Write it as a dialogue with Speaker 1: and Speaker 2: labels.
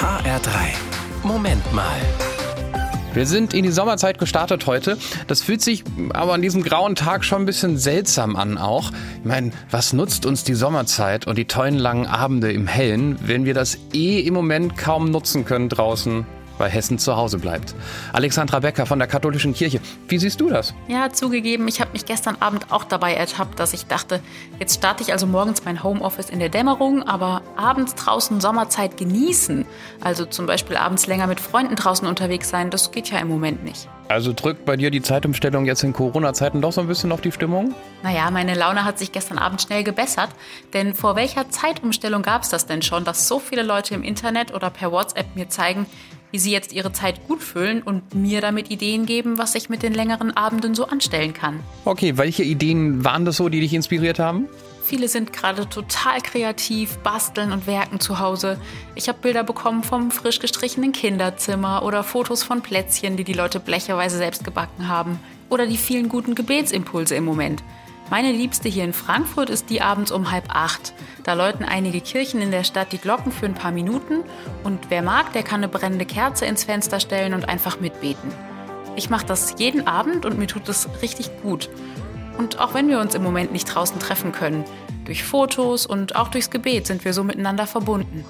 Speaker 1: HR3. Moment mal. Wir sind in die Sommerzeit gestartet heute. Das fühlt sich aber an diesem grauen Tag schon ein bisschen seltsam an auch. Ich meine, was nutzt uns die Sommerzeit und die tollen langen Abende im Hellen, wenn wir das eh im Moment kaum nutzen können draußen weil Hessen zu Hause bleibt. Alexandra Becker von der Katholischen Kirche, wie siehst du das?
Speaker 2: Ja, zugegeben, ich habe mich gestern Abend auch dabei ertappt, dass ich dachte, jetzt starte ich also morgens mein Homeoffice in der Dämmerung, aber abends draußen Sommerzeit genießen, also zum Beispiel abends länger mit Freunden draußen unterwegs sein, das geht ja im Moment nicht.
Speaker 1: Also drückt bei dir die Zeitumstellung jetzt in Corona-Zeiten doch so ein bisschen auf die Stimmung?
Speaker 2: Naja, meine Laune hat sich gestern Abend schnell gebessert. Denn vor welcher Zeitumstellung gab es das denn schon, dass so viele Leute im Internet oder per WhatsApp mir zeigen, wie sie jetzt ihre Zeit gut füllen und mir damit Ideen geben, was ich mit den längeren Abenden so anstellen kann.
Speaker 1: Okay, welche Ideen waren das so, die dich inspiriert haben?
Speaker 2: Viele sind gerade total kreativ, basteln und werken zu Hause. Ich habe Bilder bekommen vom frisch gestrichenen Kinderzimmer oder Fotos von Plätzchen, die die Leute blecherweise selbst gebacken haben. Oder die vielen guten Gebetsimpulse im Moment. Meine liebste hier in Frankfurt ist die abends um halb acht. Da läuten einige Kirchen in der Stadt die Glocken für ein paar Minuten und wer mag, der kann eine brennende Kerze ins Fenster stellen und einfach mitbeten. Ich mache das jeden Abend und mir tut es richtig gut. Und auch wenn wir uns im Moment nicht draußen treffen können, durch Fotos und auch durchs Gebet sind wir so miteinander verbunden.